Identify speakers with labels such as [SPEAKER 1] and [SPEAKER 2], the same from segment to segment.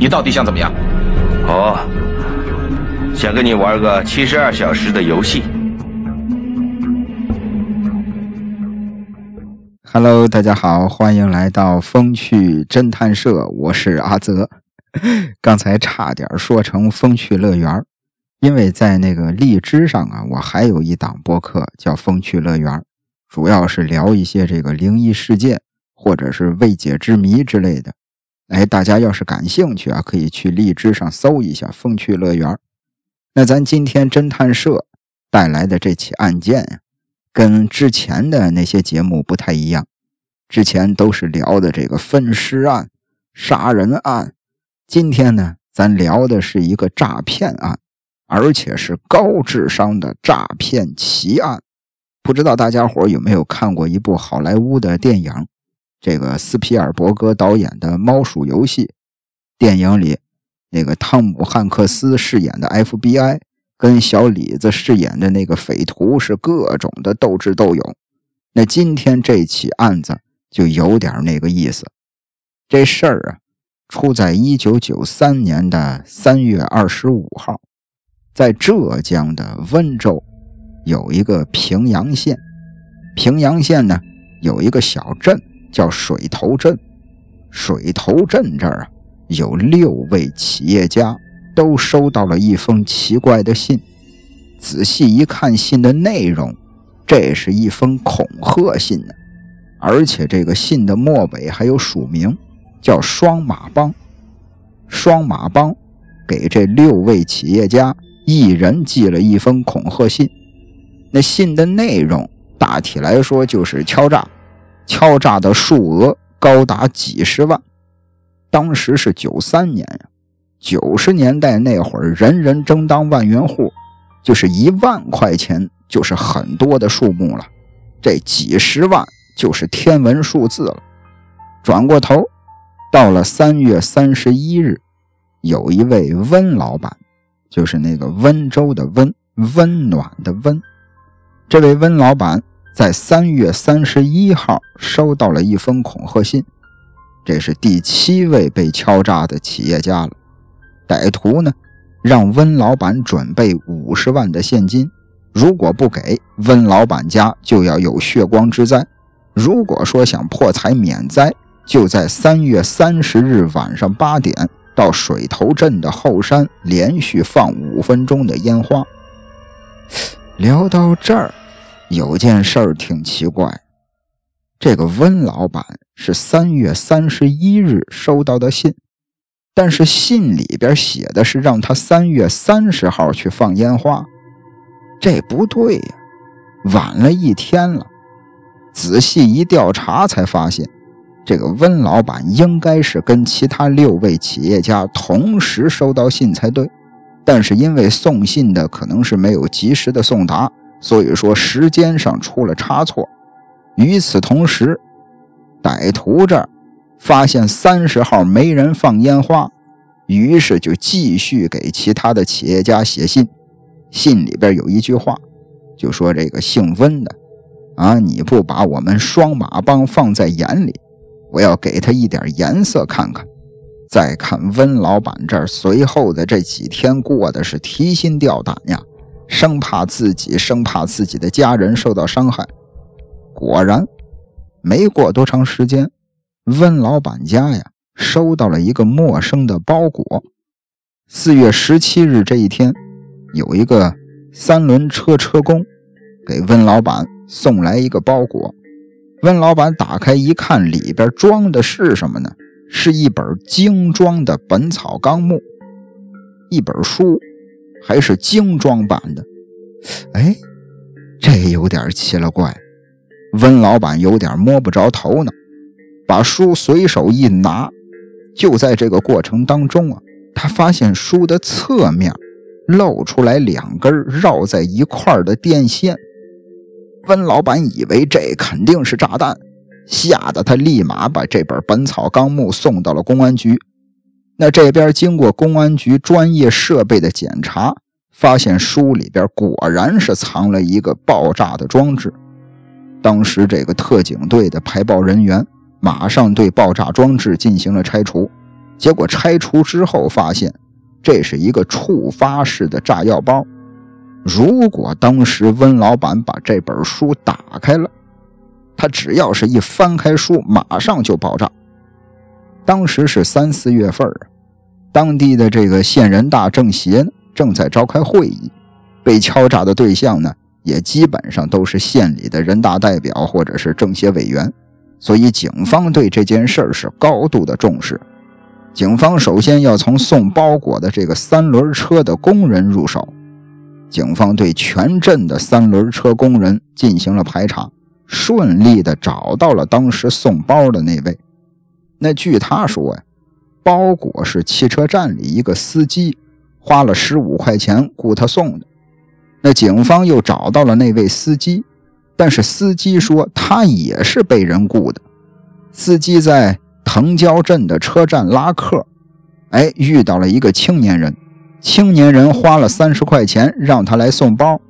[SPEAKER 1] 你到底想怎么样？
[SPEAKER 2] 哦，想跟你玩个七十二小时的游戏。
[SPEAKER 3] Hello，大家好，欢迎来到风趣侦探社，我是阿泽。刚才差点说成风趣乐园，因为在那个荔枝上啊，我还有一档播客叫风趣乐园，主要是聊一些这个灵异事件或者是未解之谜之类的。哎，大家要是感兴趣啊，可以去荔枝上搜一下“风趣乐园”。那咱今天侦探社带来的这起案件，跟之前的那些节目不太一样。之前都是聊的这个分尸案、杀人案，今天呢，咱聊的是一个诈骗案，而且是高智商的诈骗奇案。不知道大家伙有没有看过一部好莱坞的电影？这个斯皮尔伯格导演的《猫鼠游戏》电影里，那个汤姆汉克斯饰演的 FBI 跟小李子饰演的那个匪徒是各种的斗智斗勇。那今天这起案子就有点那个意思。这事儿啊，出在一九九三年的三月二十五号，在浙江的温州有一个平阳县。平阳县呢有一个小镇。叫水头镇，水头镇这儿啊，有六位企业家都收到了一封奇怪的信。仔细一看信的内容，这是一封恐吓信呢，而且这个信的末尾还有署名，叫双马帮。双马帮给这六位企业家一人寄了一封恐吓信。那信的内容大体来说就是敲诈。敲诈的数额高达几十万，当时是九三年呀，九十年代那会儿，人人争当万元户，就是一万块钱就是很多的数目了，这几十万就是天文数字了。转过头，到了三月三十一日，有一位温老板，就是那个温州的温，温暖的温，这位温老板。在三月三十一号收到了一封恐吓信，这是第七位被敲诈的企业家了。歹徒呢，让温老板准备五十万的现金，如果不给，温老板家就要有血光之灾。如果说想破财免灾，就在三月三十日晚上八点到水头镇的后山连续放五分钟的烟花。聊到这儿。有件事儿挺奇怪，这个温老板是三月三十一日收到的信，但是信里边写的是让他三月三十号去放烟花，这不对呀，晚了一天了。仔细一调查才发现，这个温老板应该是跟其他六位企业家同时收到信才对，但是因为送信的可能是没有及时的送达。所以说时间上出了差错。与此同时，歹徒这儿发现三十号没人放烟花，于是就继续给其他的企业家写信。信里边有一句话，就说这个姓温的啊，你不把我们双马帮放在眼里，我要给他一点颜色看看。再看温老板这儿，随后的这几天过的是提心吊胆呀。生怕自己，生怕自己的家人受到伤害。果然，没过多长时间，温老板家呀收到了一个陌生的包裹。四月十七日这一天，有一个三轮车车工给温老板送来一个包裹。温老板打开一看，里边装的是什么呢？是一本精装的《本草纲目》，一本书。还是精装版的，哎，这有点奇了怪。温老板有点摸不着头脑，把书随手一拿，就在这个过程当中啊，他发现书的侧面露出来两根绕在一块的电线。温老板以为这肯定是炸弹，吓得他立马把这本《本草纲目》送到了公安局。那这边经过公安局专业设备的检查，发现书里边果然是藏了一个爆炸的装置。当时这个特警队的排爆人员马上对爆炸装置进行了拆除，结果拆除之后发现，这是一个触发式的炸药包。如果当时温老板把这本书打开了，他只要是一翻开书，马上就爆炸。当时是三四月份啊，当地的这个县人大政协正在召开会议，被敲诈的对象呢也基本上都是县里的人大代表或者是政协委员，所以警方对这件事儿是高度的重视。警方首先要从送包裹的这个三轮车的工人入手。警方对全镇的三轮车工人进行了排查，顺利的找到了当时送包的那位。那据他说呀，包裹是汽车站里一个司机花了十五块钱雇他送的。那警方又找到了那位司机，但是司机说他也是被人雇的。司机在藤椒镇的车站拉客，哎，遇到了一个青年人。青年人花了三十块钱让他来送包，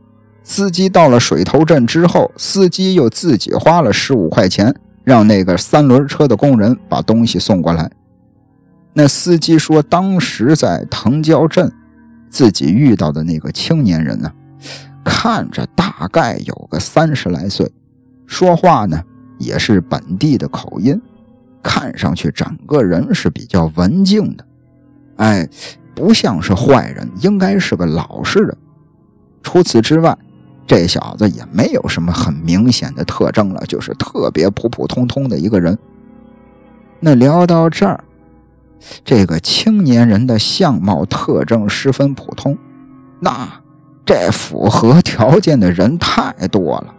[SPEAKER 3] 司机到了水头镇之后，司机又自己花了十五块钱让那个三轮车的工人把东西送过来。那司机说，当时在藤椒镇，自己遇到的那个青年人呢，看着大概有个三十来岁，说话呢也是本地的口音，看上去整个人是比较文静的，哎。不像是坏人，应该是个老实人。除此之外，这小子也没有什么很明显的特征了，就是特别普普通通的一个人。那聊到这儿，这个青年人的相貌特征十分普通，那这符合条件的人太多了，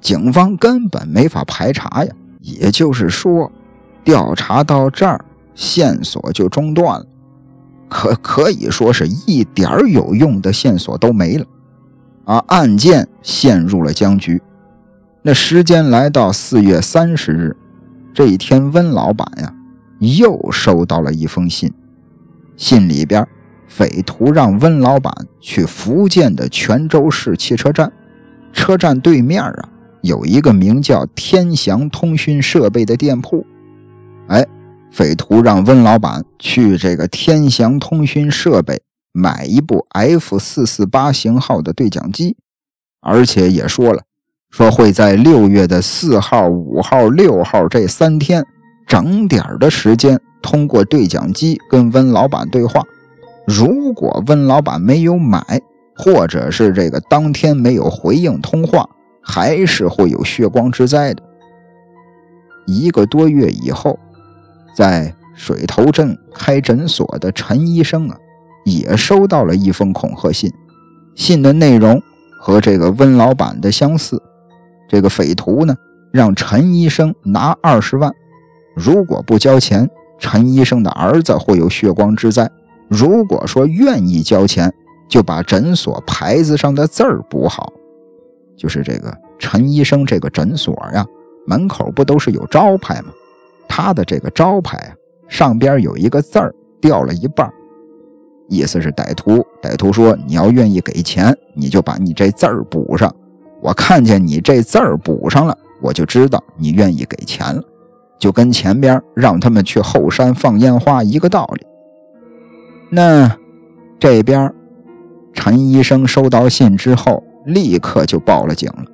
[SPEAKER 3] 警方根本没法排查呀。也就是说，调查到这儿，线索就中断了。可可以说是一点有用的线索都没了，啊，案件陷入了僵局。那时间来到四月三十日，这一天，温老板呀又收到了一封信，信里边匪徒让温老板去福建的泉州市汽车站，车站对面啊有一个名叫天祥通讯设备的店铺，哎。匪徒让温老板去这个天祥通讯设备买一部 F 四四八型号的对讲机，而且也说了，说会在六月的四号、五号、六号这三天整点的时间通过对讲机跟温老板对话。如果温老板没有买，或者是这个当天没有回应通话，还是会有血光之灾的。一个多月以后。在水头镇开诊所的陈医生啊，也收到了一封恐吓信，信的内容和这个温老板的相似。这个匪徒呢，让陈医生拿二十万，如果不交钱，陈医生的儿子会有血光之灾；如果说愿意交钱，就把诊所牌子上的字儿补好。就是这个陈医生这个诊所呀，门口不都是有招牌吗？他的这个招牌啊，上边有一个字儿掉了一半，意思是歹徒。歹徒说：“你要愿意给钱，你就把你这字儿补上。我看见你这字儿补上了，我就知道你愿意给钱了。”就跟前边让他们去后山放烟花一个道理。那这边陈医生收到信之后，立刻就报了警了。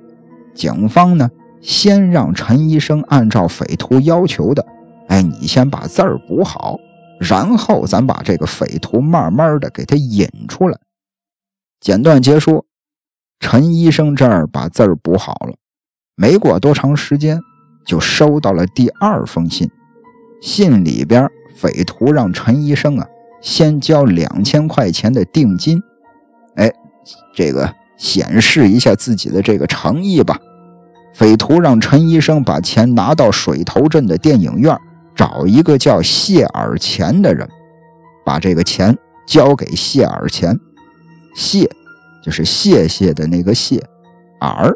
[SPEAKER 3] 警方呢？先让陈医生按照匪徒要求的，哎，你先把字儿补好，然后咱把这个匪徒慢慢的给他引出来。简短结束，陈医生这儿把字儿补好了，没过多长时间，就收到了第二封信。信里边，匪徒让陈医生啊，先交两千块钱的定金，哎，这个显示一下自己的这个诚意吧。匪徒让陈医生把钱拿到水头镇的电影院，找一个叫谢尔钱的人，把这个钱交给谢尔钱。谢就是谢谢的那个谢，尔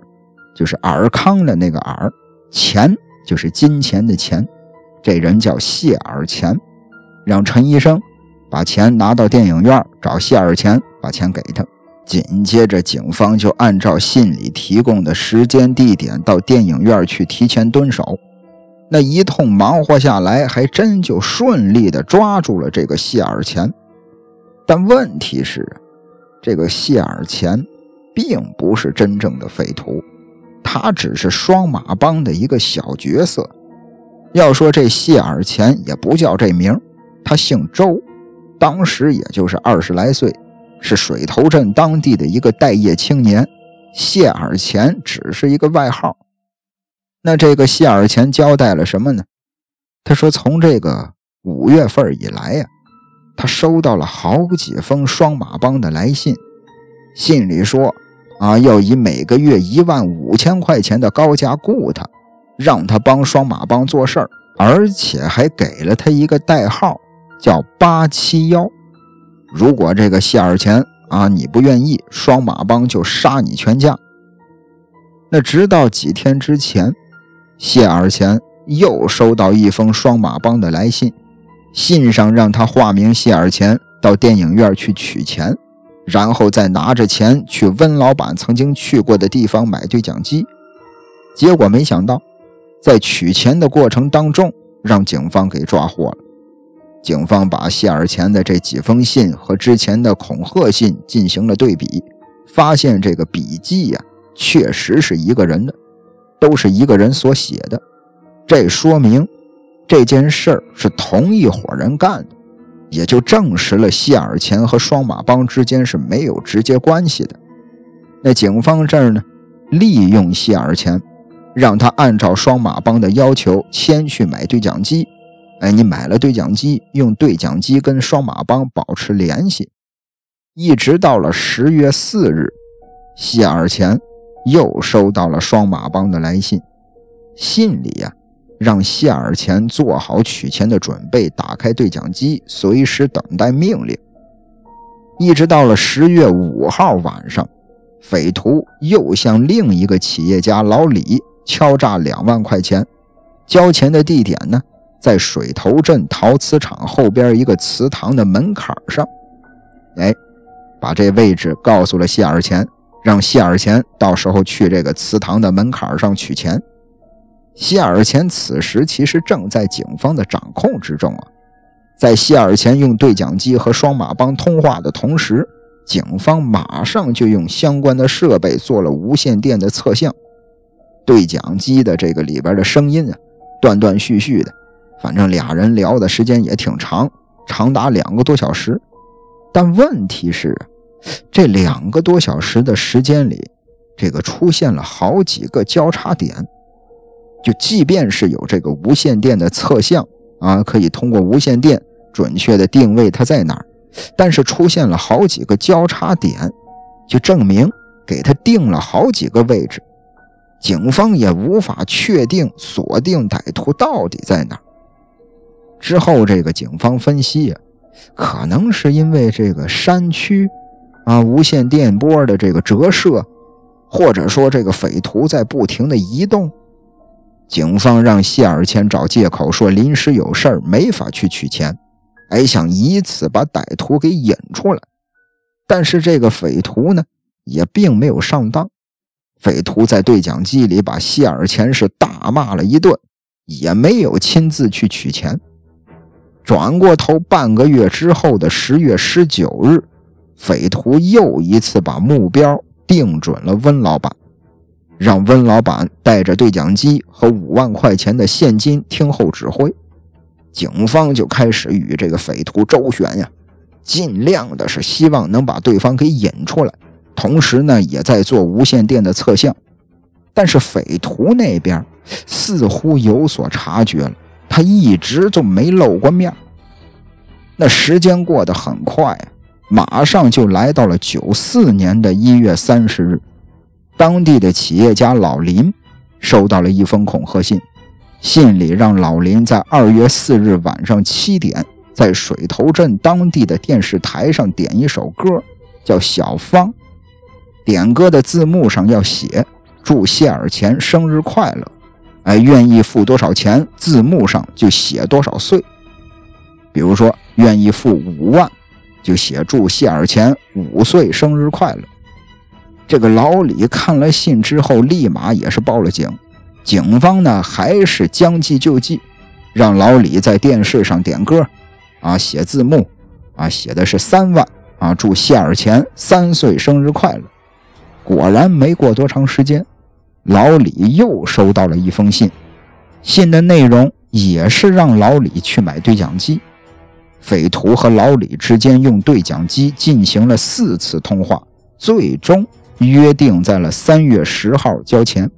[SPEAKER 3] 就是尔康的那个尔，钱就是金钱的钱。这人叫谢尔钱，让陈医生把钱拿到电影院，找谢尔钱把钱给他。紧接着，警方就按照信里提供的时间、地点到电影院去提前蹲守。那一通忙活下来，还真就顺利的抓住了这个谢尔钱。但问题是，这个谢尔钱并不是真正的匪徒，他只是双马帮的一个小角色。要说这谢尔钱也不叫这名，他姓周，当时也就是二十来岁，是水头镇当地的一个待业青年。谢尔钱只是一个外号。那这个谢尔钱交代了什么呢？他说，从这个五月份以来呀，他收到了好几封双马帮的来信，信里说啊，要以每个月一万五千块钱的高价雇他，让他帮双马帮做事儿，而且还给了他一个代号，叫八七幺。如果这个谢尔钱。啊！你不愿意，双马帮就杀你全家。那直到几天之前，谢尔钱又收到一封双马帮的来信，信上让他化名谢尔钱到电影院去取钱，然后再拿着钱去温老板曾经去过的地方买对讲机。结果没想到，在取钱的过程当中，让警方给抓获了。警方把谢尔钱的这几封信和之前的恐吓信进行了对比，发现这个笔记呀，确实是一个人的，都是一个人所写的。这说明这件事儿是同一伙人干的，也就证实了谢尔钱和双马帮之间是没有直接关系的。那警方这儿呢，利用谢尔钱，让他按照双马帮的要求先去买对讲机。哎，你买了对讲机，用对讲机跟双马帮保持联系，一直到了十月四日，谢尔钱又收到了双马帮的来信，信里呀，让谢尔钱做好取钱的准备，打开对讲机，随时等待命令。一直到了十月五号晚上，匪徒又向另一个企业家老李敲诈两万块钱，交钱的地点呢？在水头镇陶瓷厂后边一个祠堂的门槛上，哎，把这位置告诉了谢尔钱，让谢尔钱到时候去这个祠堂的门槛上取钱。谢尔钱此时其实正在警方的掌控之中啊，在谢尔钱用对讲机和双马帮通话的同时，警方马上就用相关的设备做了无线电的测向，对讲机的这个里边的声音啊，断断续续的。反正俩人聊的时间也挺长，长达两个多小时。但问题是，这两个多小时的时间里，这个出现了好几个交叉点。就即便是有这个无线电的测向啊，可以通过无线电准确的定位它在哪儿，但是出现了好几个交叉点，就证明给他定了好几个位置，警方也无法确定锁定歹徒到底在哪儿。之后，这个警方分析啊，可能是因为这个山区啊，无线电波的这个折射，或者说这个匪徒在不停的移动。警方让谢尔钱找借口说临时有事儿没法去取钱，还想以此把歹徒给引出来。但是这个匪徒呢，也并没有上当。匪徒在对讲机里把谢尔钱是大骂了一顿，也没有亲自去取钱。转过头，半个月之后的十月十九日，匪徒又一次把目标定准了温老板，让温老板带着对讲机和五万块钱的现金听候指挥。警方就开始与这个匪徒周旋呀，尽量的是希望能把对方给引出来，同时呢，也在做无线电的测向。但是匪徒那边似乎有所察觉了。他一直就没露过面。那时间过得很快，马上就来到了九四年的一月三十日。当地的企业家老林收到了一封恐吓信，信里让老林在二月四日晚上七点，在水头镇当地的电视台上点一首歌，叫《小芳》。点歌的字幕上要写“祝谢尔钱生日快乐”。哎，愿意付多少钱？字幕上就写多少岁。比如说，愿意付五万，就写祝谢尔钱五岁生日快乐。这个老李看了信之后，立马也是报了警。警方呢还是将计就计，让老李在电视上点歌，啊，写字幕，啊，写的是三万，啊，祝谢尔钱三岁生日快乐。果然没过多长时间，老李又收到了一封信，信的内容也是让老李去买对讲机。匪徒和老李之间用对讲机进行了四次通话，最终约定在了三月十号交钱。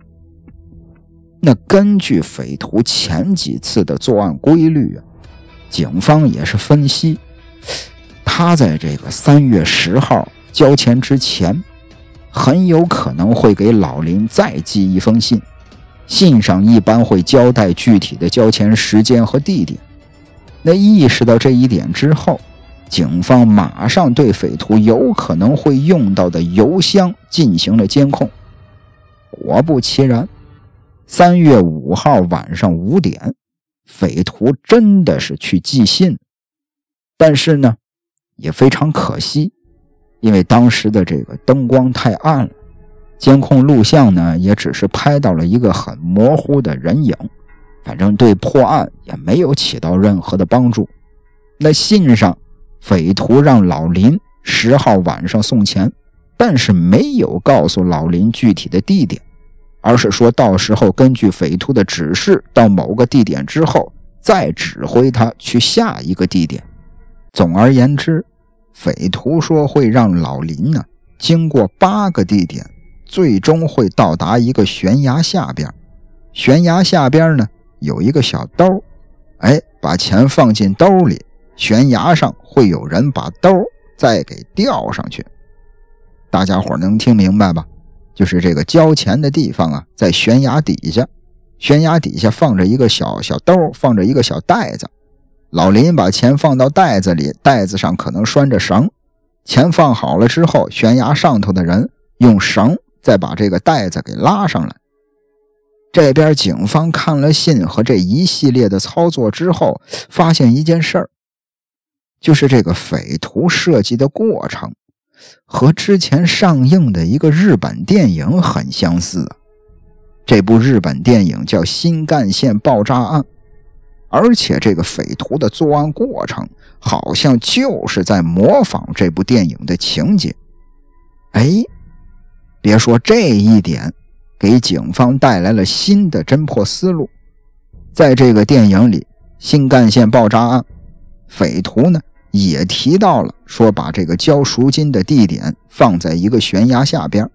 [SPEAKER 3] 那根据匪徒前几次的作案规律啊，警方也是分析，他在这个三月十号交钱之前。很有可能会给老林再寄一封信，信上一般会交代具体的交钱时间和地点。那意识到这一点之后，警方马上对匪徒有可能会用到的邮箱进行了监控。果不其然，三月五号晚上五点，匪徒真的是去寄信，但是呢，也非常可惜。因为当时的这个灯光太暗了，监控录像呢也只是拍到了一个很模糊的人影，反正对破案也没有起到任何的帮助。那信上，匪徒让老林十号晚上送钱，但是没有告诉老林具体的地点，而是说到时候根据匪徒的指示到某个地点之后，再指挥他去下一个地点。总而言之。匪徒说会让老林呢经过八个地点，最终会到达一个悬崖下边。悬崖下边呢有一个小兜，哎，把钱放进兜里，悬崖上会有人把兜再给吊上去。大家伙能听明白吧？就是这个交钱的地方啊，在悬崖底下，悬崖底下放着一个小小兜，放着一个小袋子。老林把钱放到袋子里，袋子上可能拴着绳。钱放好了之后，悬崖上头的人用绳再把这个袋子给拉上来。这边警方看了信和这一系列的操作之后，发现一件事儿，就是这个匪徒设计的过程和之前上映的一个日本电影很相似。这部日本电影叫《新干线爆炸案》。而且这个匪徒的作案过程好像就是在模仿这部电影的情节。哎，别说这一点，给警方带来了新的侦破思路。在这个电影里，新干线爆炸案，匪徒呢也提到了说把这个交赎金的地点放在一个悬崖下边。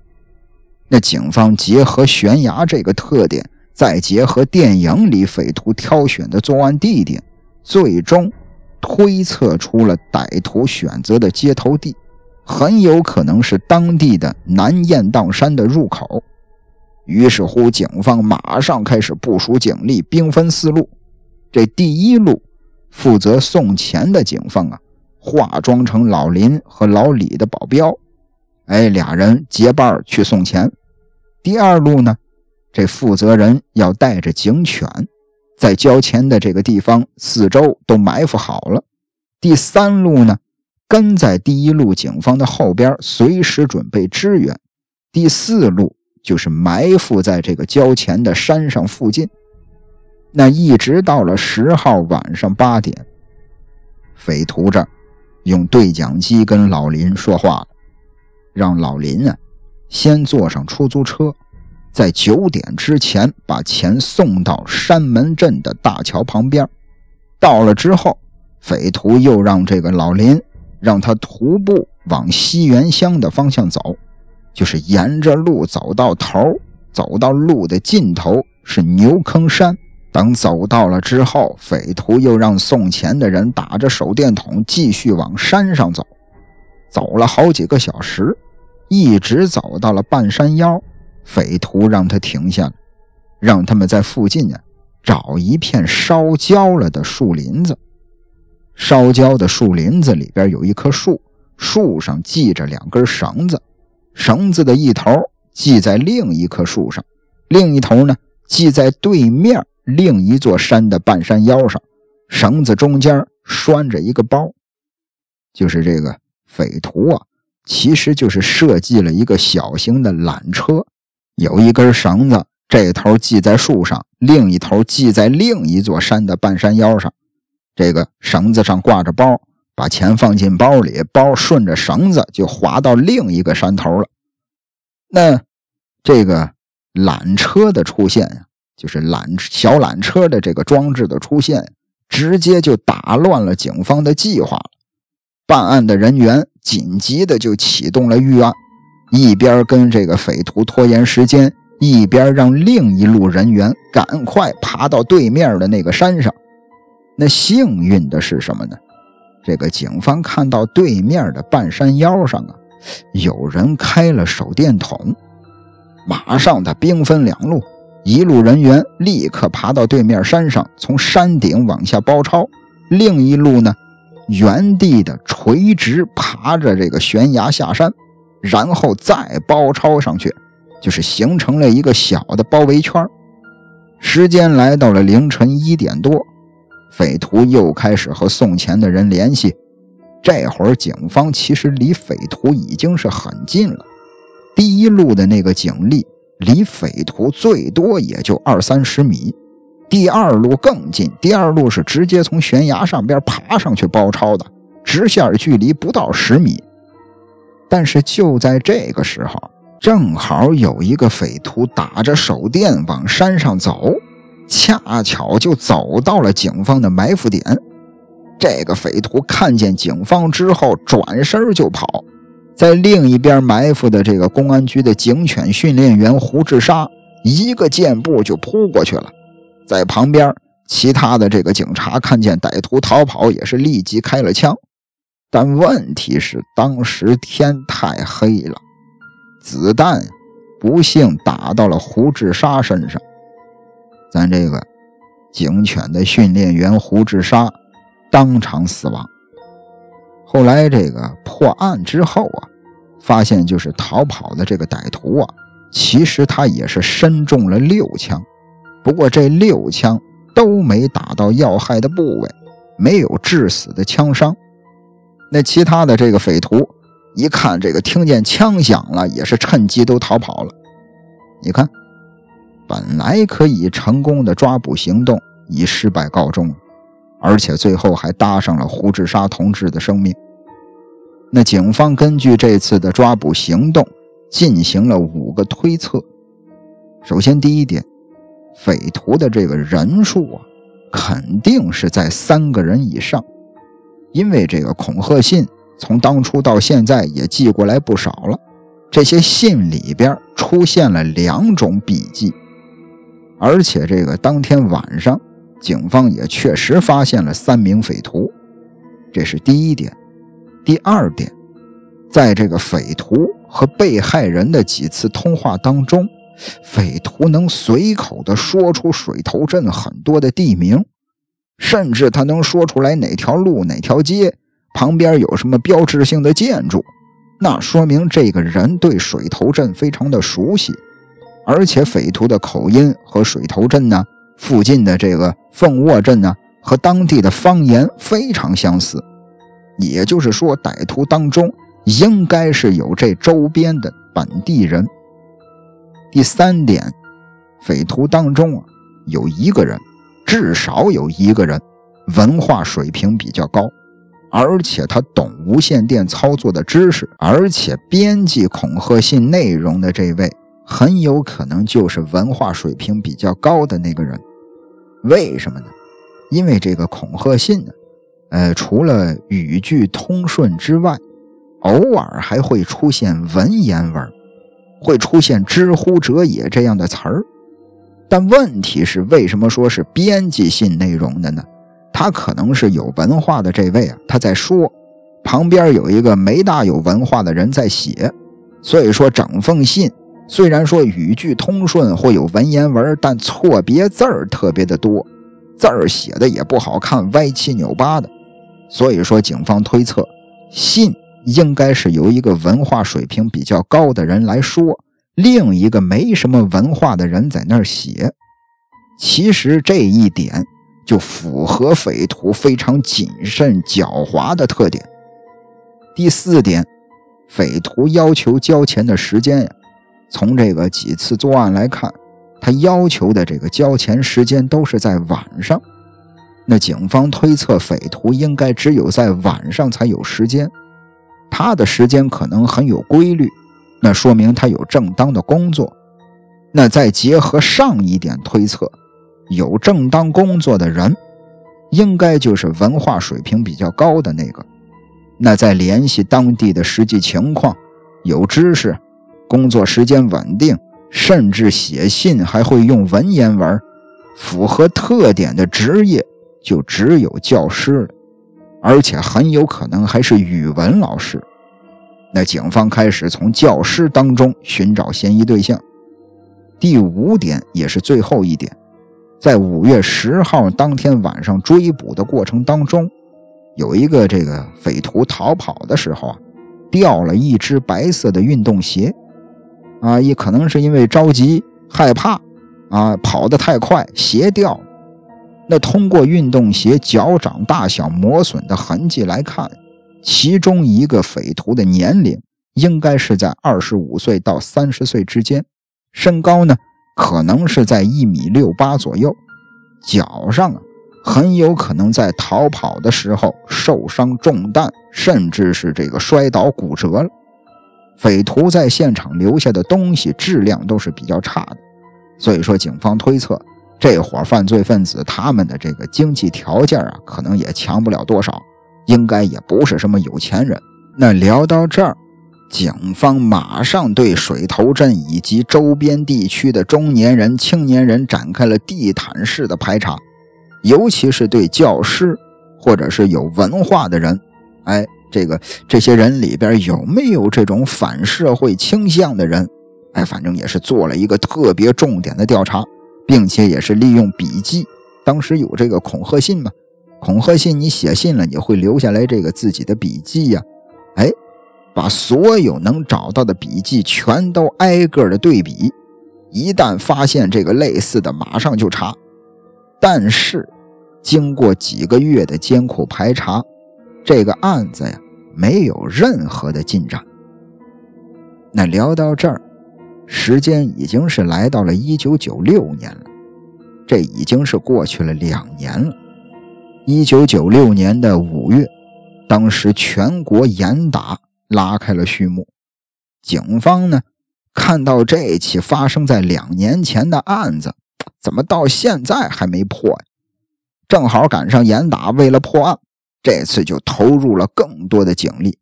[SPEAKER 3] 那警方结合悬崖这个特点。再结合电影里匪徒挑选的作案地点，最终推测出了歹徒选择的接头地，很有可能是当地的南雁荡山的入口。于是乎，警方马上开始部署警力，兵分四路。这第一路负责送钱的警方啊，化妆成老林和老李的保镖，哎，俩人结伴去送钱。第二路呢？这负责人要带着警犬，在交钱的这个地方四周都埋伏好了。第三路呢，跟在第一路警方的后边，随时准备支援。第四路就是埋伏在这个交钱的山上附近。那一直到了十号晚上八点，匪徒这用对讲机跟老林说话了，让老林啊先坐上出租车。在九点之前把钱送到山门镇的大桥旁边。到了之后，匪徒又让这个老林让他徒步往西园乡的方向走，就是沿着路走到头，走到路的尽头是牛坑山。等走到了之后，匪徒又让送钱的人打着手电筒继续往山上走。走了好几个小时，一直走到了半山腰。匪徒让他停下来，让他们在附近呢找一片烧焦了的树林子。烧焦的树林子里边有一棵树，树上系着两根绳子，绳子的一头系在另一棵树上，另一头呢系在对面另一座山的半山腰上。绳子中间拴着一个包，就是这个匪徒啊，其实就是设计了一个小型的缆车。有一根绳子这头系在树上，另一头系在另一座山的半山腰上。这个绳子上挂着包，把钱放进包里，包顺着绳子就滑到另一个山头了。那这个缆车的出现呀，就是缆小缆车的这个装置的出现，直接就打乱了警方的计划。办案的人员紧急的就启动了预案，一边跟这个匪徒拖延时间，一边让另一路人员赶快爬到对面的那个山上。那幸运的是什么呢？这个警方看到对面的半山腰上啊，有人开了手电筒，马上他兵分两路，一路人员立刻爬到对面山上，从山顶往下包抄；另一路呢，原地的垂直爬着这个悬崖下山，然后再包抄上去，就是形成了一个小的包围圈。时间来到了凌晨一点多。匪徒又开始和送钱的人联系，这会儿警方其实离匪徒已经是很近了。第一路的那个警力离匪徒最多也就二三十米，第二路更近，第二路是直接从悬崖上边爬上去包抄的，直线距离不到十米。但是就在这个时候，正好有一个匪徒打着手电往山上走。恰巧就走到了警方的埋伏点，这个匪徒看见警方之后转身就跑，在另一边埋伏的这个公安局的警犬训练员胡志沙一个箭步就扑过去了，在旁边其他的这个警察看见歹徒逃跑也是立即开了枪，但问题是当时天太黑了，子弹不幸打到了胡志沙身上。咱这个警犬的训练员胡志沙当场死亡。后来这个破案之后啊，发现就是逃跑的这个歹徒啊，其实他也是身中了六枪，不过这六枪都没打到要害的部位，没有致死的枪伤。那其他的这个匪徒一看这个听见枪响了，也是趁机都逃跑了。你看。本来可以成功的抓捕行动以失败告终，而且最后还搭上了胡志沙同志的生命。那警方根据这次的抓捕行动进行了五个推测。首先，第一点，匪徒的这个人数啊，肯定是在三个人以上，因为这个恐吓信从当初到现在也寄过来不少了，这些信里边出现了两种笔迹。而且这个当天晚上，警方也确实发现了三名匪徒，这是第一点。第二点，在这个匪徒和被害人的几次通话当中，匪徒能随口的说出水头镇很多的地名，甚至他能说出来哪条路、哪条街旁边有什么标志性的建筑，那说明这个人对水头镇非常的熟悉。而且匪徒的口音和水头镇呢附近的这个凤卧镇呢和当地的方言非常相似，也就是说，歹徒当中应该是有这周边的本地人。第三点，匪徒当中啊有一个人，至少有一个人文化水平比较高，而且他懂无线电操作的知识，而且编辑恐吓信内容的这位。很有可能就是文化水平比较高的那个人，为什么呢？因为这个恐吓信呢，呃，除了语句通顺之外，偶尔还会出现文言文，会出现“知乎者也”这样的词儿。但问题是，为什么说是编辑信内容的呢？他可能是有文化的这位啊，他在说，旁边有一个没大有文化的人在写，所以说整封信。虽然说语句通顺或有文言文，但错别字儿特别的多，字儿写的也不好看，歪七扭八的。所以说，警方推测，信应该是由一个文化水平比较高的人来说，另一个没什么文化的人在那儿写。其实这一点就符合匪徒非常谨慎狡猾的特点。第四点，匪徒要求交钱的时间呀。从这个几次作案来看，他要求的这个交钱时间都是在晚上。那警方推测，匪徒应该只有在晚上才有时间，他的时间可能很有规律，那说明他有正当的工作。那再结合上一点推测，有正当工作的人，应该就是文化水平比较高的那个。那再联系当地的实际情况，有知识，工作时间稳定，甚至写信还会用文言文，符合特点的职业。就只有教师了，而且很有可能还是语文老师。那警方开始从教师当中寻找嫌疑对象。第五点也是最后一点，在五月十号当天晚上追捕的过程当中，有一个这个匪徒逃跑的时候啊，掉了一只白色的运动鞋，啊，也可能是因为着急害怕，啊，跑得太快，鞋掉。那通过运动鞋脚掌大小磨损的痕迹来看，其中一个匪徒的年龄应该是在二十五岁到三十岁之间，身高呢可能是在一米六八左右，脚上啊很有可能在逃跑的时候受伤中弹，甚至是这个摔倒骨折了。匪徒在现场留下的东西质量都是比较差的，所以说警方推测。这伙犯罪分子，他们的这个经济条件啊，可能也强不了多少，应该也不是什么有钱人。那聊到这儿，警方马上对水头镇以及周边地区的中年人、青年人展开了地毯式的排查，尤其是对教师或者是有文化的人，哎，这个这些人里边有没有这种反社会倾向的人？哎，反正也是做了一个特别重点的调查。并且也是利用笔记，当时有这个恐吓信嘛？恐吓信你写信了，你会留下来这个自己的笔记呀。哎，把所有能找到的笔记全都挨个的对比，一旦发现这个类似的，马上就查。但是经过几个月的艰苦排查，这个案子呀没有任何的进展。那聊到这儿。时间已经是来到了一九九六年了，这已经是过去了两年了。一九九六年的五月，当时全国严打拉开了序幕。警方呢，看到这起发生在两年前的案子，怎么到现在还没破呀？正好赶上严打，为了破案，这次就投入了更多的警力。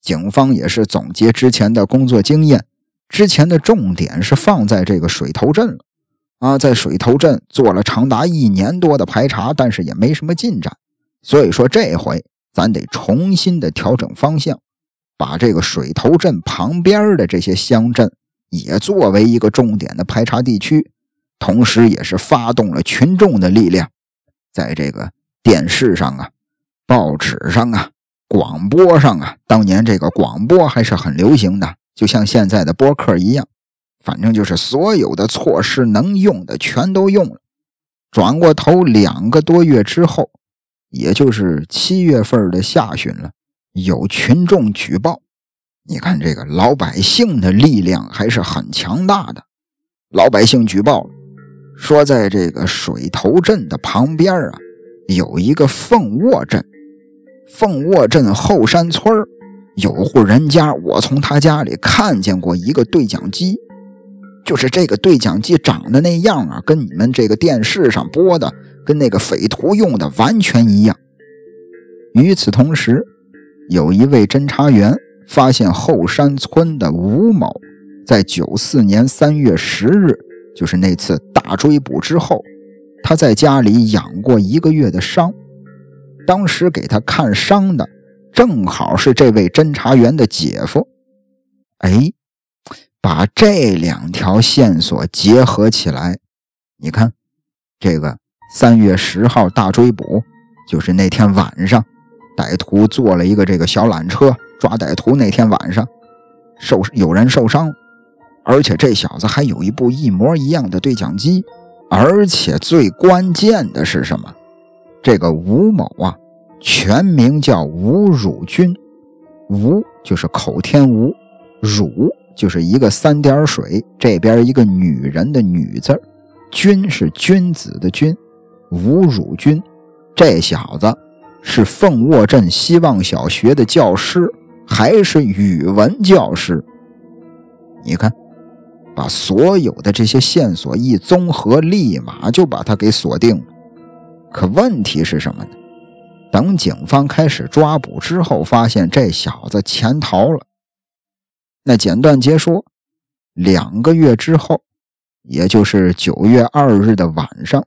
[SPEAKER 3] 警方也是总结之前的工作经验。之前的重点是放在这个水头镇了，啊，在水头镇做了长达一年多的排查，但是也没什么进展。所以说这回咱得重新的调整方向，把这个水头镇旁边的这些乡镇也作为一个重点的排查地区，同时也是发动了群众的力量，在这个电视上啊、报纸上啊、广播上啊，当年这个广播还是很流行的。就像现在的播客一样，反正就是所有的措施能用的全都用了。转过头两个多月之后，也就是七月份的下旬了，有群众举报。你看这个老百姓的力量还是很强大的。老百姓举报了，说在这个水头镇的旁边啊，有一个凤卧镇，凤卧镇后山村。有户人家，我从他家里看见过一个对讲机，就是这个对讲机长得那样啊，跟你们这个电视上播的，跟那个匪徒用的完全一样。与此同时，有一位侦查员发现后山村的吴某，在九四年三月十日，就是那次大追捕之后，他在家里养过一个月的伤，当时给他看伤的。正好是这位侦查员的姐夫，哎，把这两条线索结合起来，你看，这个三月十号大追捕，就是那天晚上，歹徒坐了一个这个小缆车抓歹徒那天晚上，受有人受伤，而且这小子还有一部一模一样的对讲机，而且最关键的是什么？这个吴某啊。全名叫吴汝军，吴就是口天吴，汝就是一个三点水这边一个女人的女字君是君子的君，吴汝君，这小子是凤卧镇希望小学的教师，还是语文教师。你看，把所有的这些线索一综合，立马就把他给锁定了。可问题是什么呢？等警方开始抓捕之后，发现这小子潜逃了。那简短截说，两个月之后，也就是九月二日的晚上，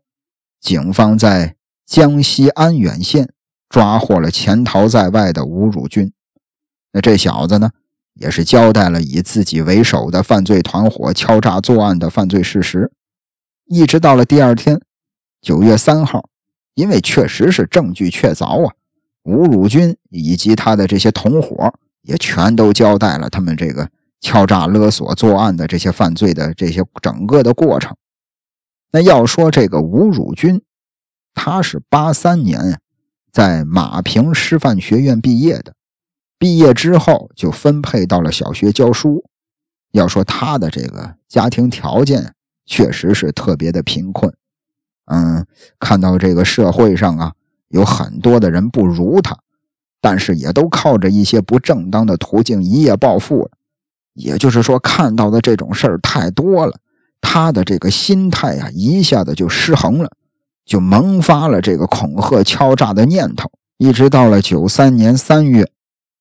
[SPEAKER 3] 警方在江西安远县抓获了潜逃在外的吴汝军。那这小子呢，也是交代了以自己为首的犯罪团伙敲诈作案的犯罪事实。一直到了第二天，九月三号。因为确实是证据确凿啊，吴汝军以及他的这些同伙也全都交代了他们这个敲诈勒索作案的这些犯罪的这些整个的过程。那要说这个吴汝军，他是八三年在马平师范学院毕业的，毕业之后就分配到了小学教书。要说他的这个家庭条件确实是特别的贫困。嗯，看到这个社会上啊，有很多的人不如他，但是也都靠着一些不正当的途径一夜暴富了。也就是说，看到的这种事儿太多了，他的这个心态啊，一下子就失衡了，就萌发了这个恐吓、敲诈的念头。一直到了九三年三月，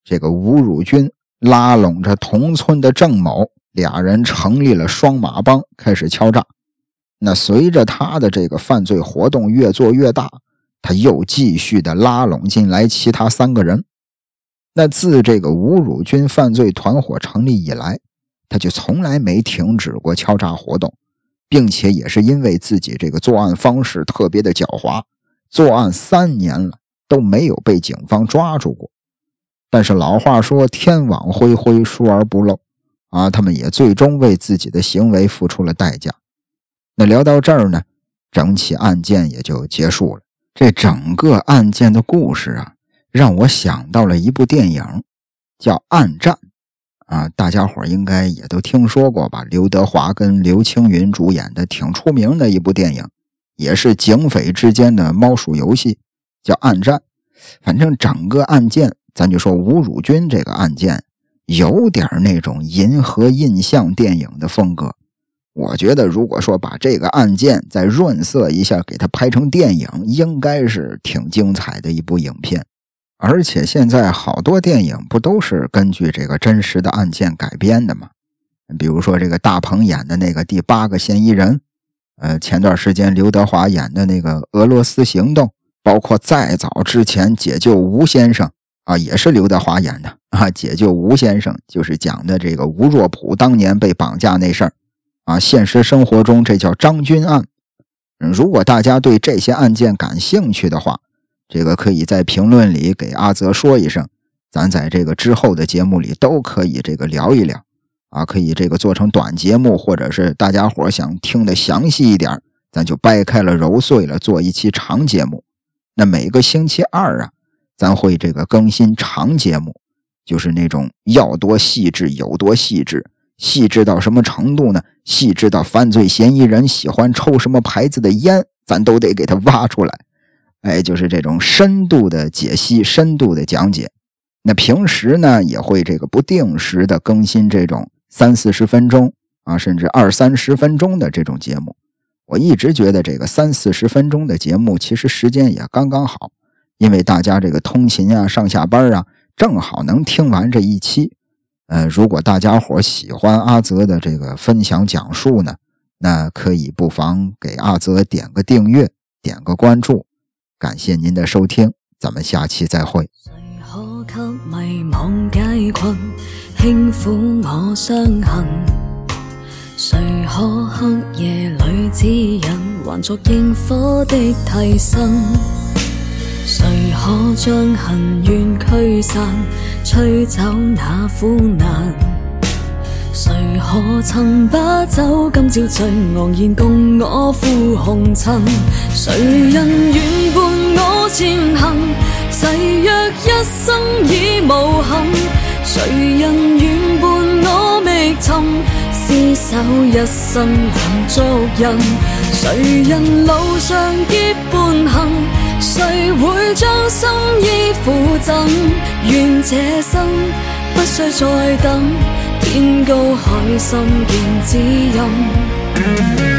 [SPEAKER 3] 这个吴汝军拉拢着同村的郑某，俩人成立了双马帮，开始敲诈。那随着他的这个犯罪活动越做越大，他又继续的拉拢进来其他三个人。那自这个吴汝军犯罪团伙成立以来，他就从来没停止过敲诈活动，并且也是因为自己这个作案方式特别的狡猾，作案三年了都没有被警方抓住过。但是老话说天网恢恢，疏而不漏啊，他们也最终为自己的行为付出了代价。那聊到这儿呢，整起案件也就结束了。这整个案件的故事啊，让我想到了一部电影，叫《暗战》啊，大家伙应该也都听说过吧？刘德华跟刘青云主演的，挺出名的一部电影，也是警匪之间的猫鼠游戏，叫《暗战》。反正整个案件，咱就说吴汝军这个案件，有点那种银河印象电影的风格。我觉得，如果说把这个案件再润色一下，给它拍成电影，应该是挺精彩的一部影片。而且现在好多电影不都是根据这个真实的案件改编的吗？比如说这个大鹏演的那个《第八个嫌疑人》，呃，前段时间刘德华演的那个《俄罗斯行动》，包括再早之前《解救吴先生》啊，也是刘德华演的啊，《解救吴先生》就是讲的这个吴若甫当年被绑架那事儿。啊，现实生活中这叫张军案。如果大家对这些案件感兴趣的话，这个可以在评论里给阿泽说一声，咱在这个之后的节目里都可以这个聊一聊。啊，可以这个做成短节目，或者是大家伙想听的详细一点，咱就掰开了揉碎了做一期长节目。那每个星期二啊，咱会这个更新长节目，就是那种要多细致有多细致。细致到什么程度呢？细致到犯罪嫌疑人喜欢抽什么牌子的烟，咱都得给他挖出来。哎，就是这种深度的解析、深度的讲解。那平时呢，也会这个不定时的更新这种三四十分钟啊，甚至二三十分钟的这种节目。我一直觉得这个三四十分钟的节目，其实时间也刚刚好，因为大家这个通勤啊、上下班啊，正好能听完这一期。呃，如果大家伙喜欢阿泽的这个分享讲述呢，那可以不妨给阿泽点个订阅，点个关注，感谢您的收听，咱们下期再会。谁可给迷惘解困，轻抚我伤痕？谁可黑夜里指引，还作萤火的替身？谁可将恨怨驱散，吹走那苦难？谁可曾把酒今朝醉昂然共我赴红尘？谁人愿伴我前行？誓约一生已无憾。谁人愿伴我觅寻？厮守一生两足印。
[SPEAKER 1] 谁人路上结伴行？谁会将心意付赠？愿这生不需再等，天高海深见指引。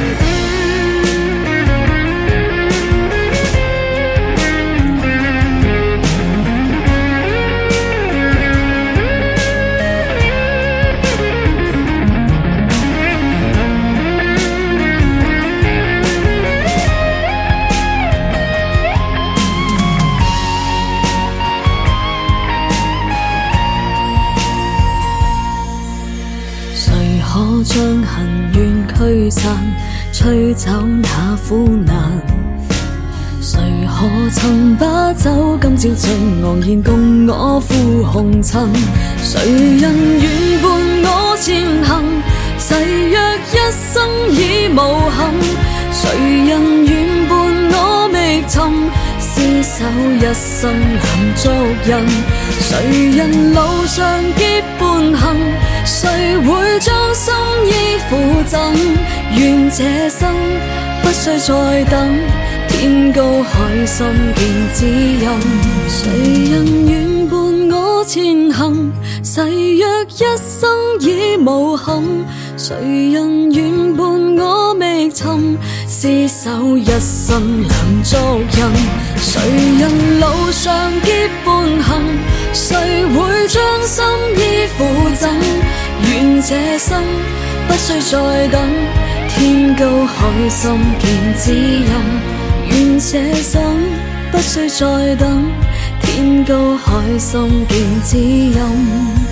[SPEAKER 1] 吹走那苦难。谁可曾把酒今朝醉昂然共我赴红尘？谁人愿伴我前行？誓约一生已无憾。厮守一生难足印。谁人路上结伴行？谁会将心意付赠？愿这生不需再等，天高海深见指引。谁人愿伴我前行？誓约一生已无憾。谁人愿伴我觅寻？厮守一生两足印。谁人路上结伴行？谁会将心意付赠？愿这生不需再等，天高海深见指引。愿这生不需再等，天高海深见指引。